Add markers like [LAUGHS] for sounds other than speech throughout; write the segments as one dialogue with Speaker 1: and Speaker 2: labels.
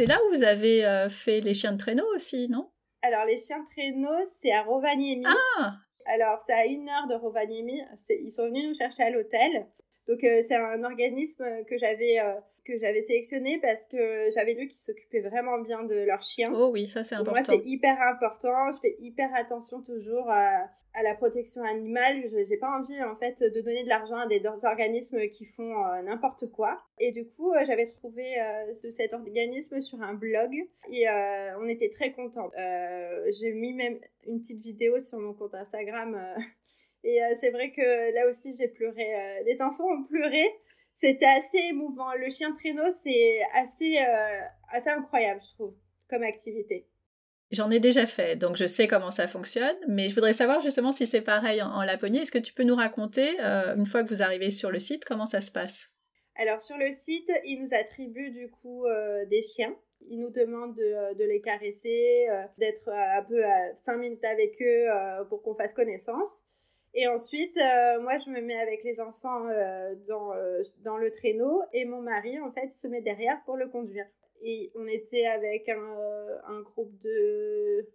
Speaker 1: C'est là où vous avez fait les chiens de traîneau aussi, non?
Speaker 2: Alors, les chiens de traîneau, c'est à Rovaniemi.
Speaker 1: Ah
Speaker 2: Alors, c'est à une heure de Rovaniemi. Ils sont venus nous chercher à l'hôtel. Donc, c'est un organisme que j'avais que j'avais sélectionné parce que j'avais lu qu'ils s'occupaient vraiment bien de leurs chiens.
Speaker 1: Oh oui, ça c'est important.
Speaker 2: moi, c'est hyper important. Je fais hyper attention toujours à, à la protection animale. J'ai pas envie en fait de donner de l'argent à des organismes qui font euh, n'importe quoi. Et du coup, euh, j'avais trouvé euh, cet organisme sur un blog et on était très contents. J'ai mis même une petite vidéo sur mon compte Instagram. Et c'est vrai que là aussi j'ai pleuré. les enfants ont pleuré c'était assez émouvant. Le chien traîneau, c'est assez, euh, assez incroyable, je trouve, comme activité.
Speaker 1: J'en ai déjà fait, donc je sais comment ça fonctionne, mais je voudrais savoir justement si c'est pareil en, Laponie. Est-ce que tu peux nous raconter, euh, une fois que vous arrivez sur le site, comment ça se passe?
Speaker 2: Alors sur le site, ils nous attribuent du coup euh, des chiens. Ils nous demandent de, de les caresser, d'être un peu à 5 minutes avec eux pour qu'on fasse connaissance. Et ensuite, euh, moi, je me mets avec les enfants euh, dans, euh, dans le traîneau et mon mari, en fait, se met derrière pour le conduire. Et on était avec un, un groupe de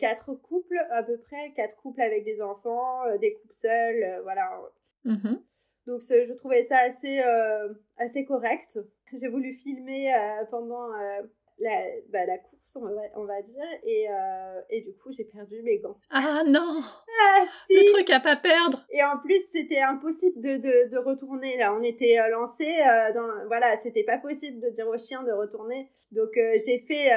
Speaker 2: quatre couples, à peu près, quatre couples avec des enfants, des couples seuls, voilà.
Speaker 1: Mm-hmm.
Speaker 2: Donc, je trouvais ça assez, assez correct. [LAUGHS] J'ai voulu filmer pendant la, bah, la course, on va, on va dire, et, euh, et du coup, j'ai perdu mes gants.
Speaker 1: Ah non
Speaker 2: Ah si
Speaker 1: Le truc à pas perdre
Speaker 2: Et en plus, c'était impossible de, de, de, retourner, là. On était euh, lancé euh, dans... Voilà, c'était pas possible de dire au chien de retourner. Donc, j'ai fait,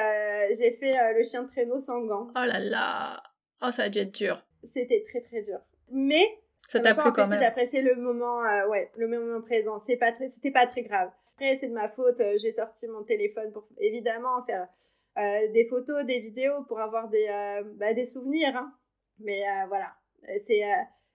Speaker 2: j'ai fait le chien de traîneau sans gants.
Speaker 1: Oh là là Oh, ça a dû être dur.
Speaker 2: C'était très très dur. Mais...
Speaker 1: Ça t'a plu quand même
Speaker 2: d'apprécier le moment, ouais, le moment présent. C'est pas très, c'était pas très grave c'est de ma faute. Euh, j'ai sorti mon téléphone pour évidemment faire euh, des photos, des vidéos pour avoir des, euh, bah, des souvenirs. Hein. Mais voilà, c'est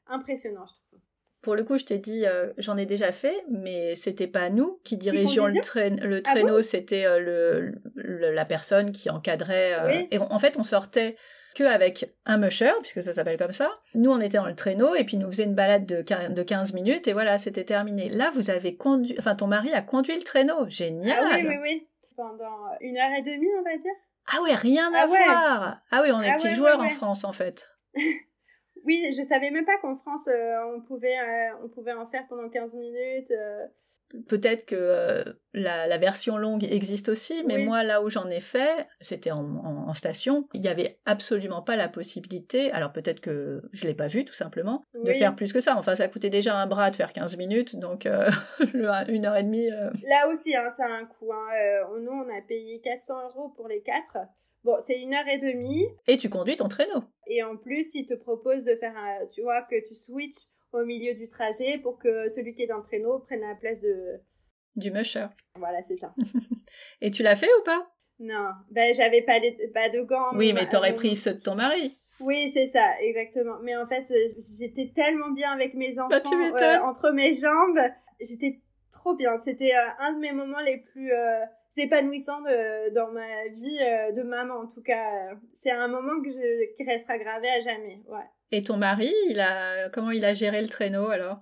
Speaker 2: impressionnant, je trouve.
Speaker 1: Pour le coup, je t'ai dit, j'en ai déjà fait, mais c'était pas nous qui dirigeons le, le, ah traîneau, c'était le, la personne qui encadrait. Et en fait, on sortait avec un musher, puisque ça s'appelle comme ça. Nous, on était dans le traîneau et puis nous faisait une balade de, de 15 minutes et voilà, c'était terminé. Là, vous avez conduit, enfin, ton mari a conduit le traîneau. Génial!
Speaker 2: Ah oui, oui, oui. Pendant une heure et demie, on va dire.
Speaker 1: Ah oui, rien à ah voir! Ah oui, on est ah petits joueurs en France, en fait. [LAUGHS]
Speaker 2: oui, je savais même pas qu'en France, euh, on, pouvait, euh, on pouvait en faire pendant 15 minutes. Euh.
Speaker 1: Peut-être que euh, la, version longue existe aussi, mais moi, là où j'en ai fait, c'était en, station, il n'y avait absolument pas la possibilité, alors peut-être que je ne l'ai pas vu tout simplement, de faire plus que ça. Enfin, ça coûtait déjà un bras de faire 15 minutes, donc euh, [LAUGHS] une heure et demie. Euh.
Speaker 2: Là aussi, hein, ça a un coût. Hein. nous, on a payé 400 euros pour les quatre. Bon, c'est une heure et demie.
Speaker 1: Et tu conduis ton traîneau.
Speaker 2: Et en plus, ils te proposent de faire, un, tu vois, que tu switches au milieu du trajet pour que celui qui est dans le traîneau prenne la place de...
Speaker 1: Du musher.
Speaker 2: Voilà, c'est ça. [LAUGHS]
Speaker 1: Et tu l'as fait ou pas?
Speaker 2: Non, ben j'avais pas, pas de gants.
Speaker 1: Oui, mais t'aurais pris ceux de ton mari.
Speaker 2: Oui, c'est ça, exactement. Mais en fait, j'étais tellement bien avec mes bah, enfants
Speaker 1: euh,
Speaker 2: entre mes jambes. J'étais trop bien. C'était euh, un de mes moments les plus euh, épanouissants dans ma vie de maman, en tout cas. C'est un moment que je, qui restera gravé à jamais. Ouais.
Speaker 1: Et ton mari, il a comment il a géré le traîneau alors?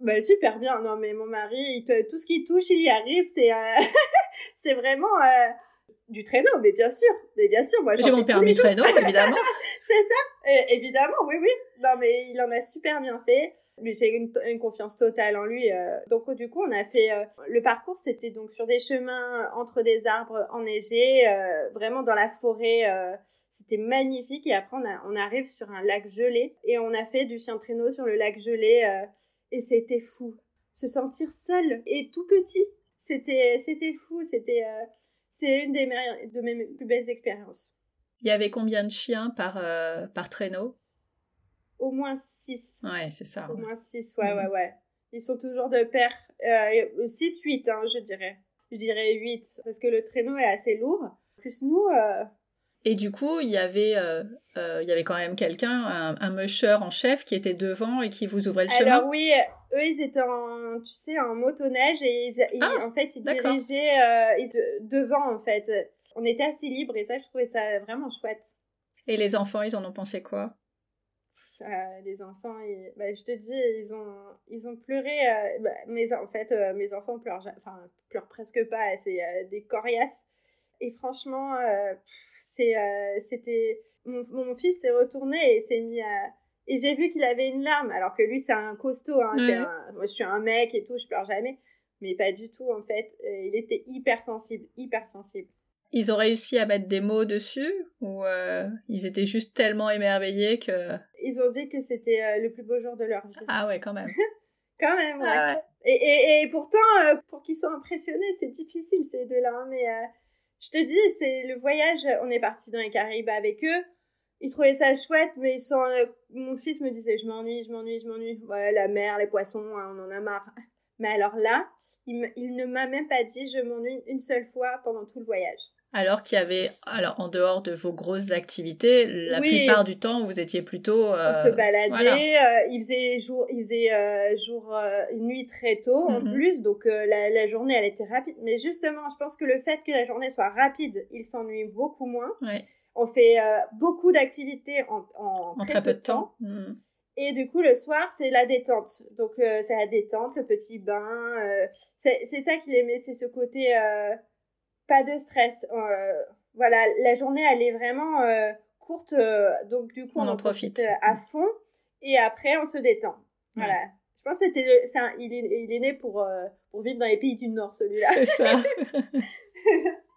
Speaker 2: Bah, super bien. Non mais mon mari, il tout ce qu'il touche, il y arrive. C'est euh, [LAUGHS] c'est vraiment euh, du traîneau, mais bien sûr, mais bien sûr. Moi,
Speaker 1: j'ai mon permis traîneau, évidemment. [LAUGHS]
Speaker 2: c'est ça, évidemment, oui, oui. Non mais il en a super bien fait. Mais j'ai une, une, confiance totale en lui. Euh. Donc du coup, on a fait le parcours, c'était donc sur des chemins entre des arbres enneigés, vraiment dans la forêt c'était magnifique. Et après, on, arrive sur un lac gelé. Et on a fait du chien traîneau sur le lac gelé. Euh, et c'était fou. Se sentir seul et tout petit. C'était, c'était fou. C'était, euh, c'est une des de mes plus belles expériences.
Speaker 1: Il y avait combien de chiens par, euh, par traîneau?
Speaker 2: Au moins six.
Speaker 1: Ouais, c'est ça.
Speaker 2: Au moins six, ouais, ouais, ouais. Ils sont toujours de pair. six, huit, hein, je dirais. Je dirais huit. Parce que le traîneau est assez lourd. plus, nous,
Speaker 1: et du coup, il y avait, euh, euh, il y avait quand même quelqu'un, un, un musher en chef qui était devant et qui vous ouvrait le chemin.
Speaker 2: Alors oui, eux, ils étaient en, tu sais, en motoneige et ils, ah, en fait, ils dirigeaient euh, devant, en fait. On était assez libres et ça, je trouvais ça vraiment chouette.
Speaker 1: Et les enfants, ils en ont pensé quoi?
Speaker 2: Les enfants, bah, je te dis, ils ont, ils ont pleuré. Bah, mais en fait, mes enfants pleurent, enfin, pleurent presque pas. C'est des coriaces Et franchement, c'est, c'était mon, mon, fils s'est retourné et s'est mis à et j'ai vu qu'il avait une larme, alors que lui, c'est un costaud. Hein, Moi, je suis un mec et tout, je pleure jamais. Mais pas du tout, en fait. Euh, il était hyper sensible, hyper sensible.
Speaker 1: Ils ont réussi à mettre des mots dessus Ou euh, ils étaient juste tellement émerveillés que...
Speaker 2: Ils ont dit que c'était euh, le plus beau jour de leur vie.
Speaker 1: Ah ouais, quand même. [LAUGHS]
Speaker 2: quand même, ouais. Ah et, et, et, pourtant, pour qu'ils soient impressionnés, c'est difficile ces deux-là. Hein, mais je te dis, c'est le voyage. On est parti dans les Caraïbes avec eux ils trouvaient ça chouette, mais sans, euh, mon fils me disait je m'ennuie, je m'ennuie, je m'ennuie. Ouais, la mer, les poissons, hein, on en a marre. Mais alors là, il, il ne m'a même pas dit je m'ennuie une seule fois pendant tout le voyage.
Speaker 1: Alors qu'il y avait, alors en dehors de vos grosses activités, la plupart du temps vous étiez plutôt.
Speaker 2: Euh, on se baladait, euh, il faisait jour, il faisait jour, nuit très tôt en mm-hmm. plus, donc la, la, journée elle était rapide. Mais justement, je pense que le fait que la journée soit rapide, il s'ennuie beaucoup moins. Ouais. On fait euh, beaucoup d'activités en, en, très, peu de temps. Hmm. Et du coup, le soir, c'est la détente. Donc, euh, c'est la détente, le petit bain. Euh, c'est ça qu'il aimait, c'est ce côté pas de stress. voilà, la journée, elle est vraiment courte. donc, du coup, on, en profite, à fond. Et après, on se détend. Voilà. Je pense que c'était il, est, il est né pour, pour vivre dans les pays du Nord, celui-là.
Speaker 1: C'est ça. [LAUGHS]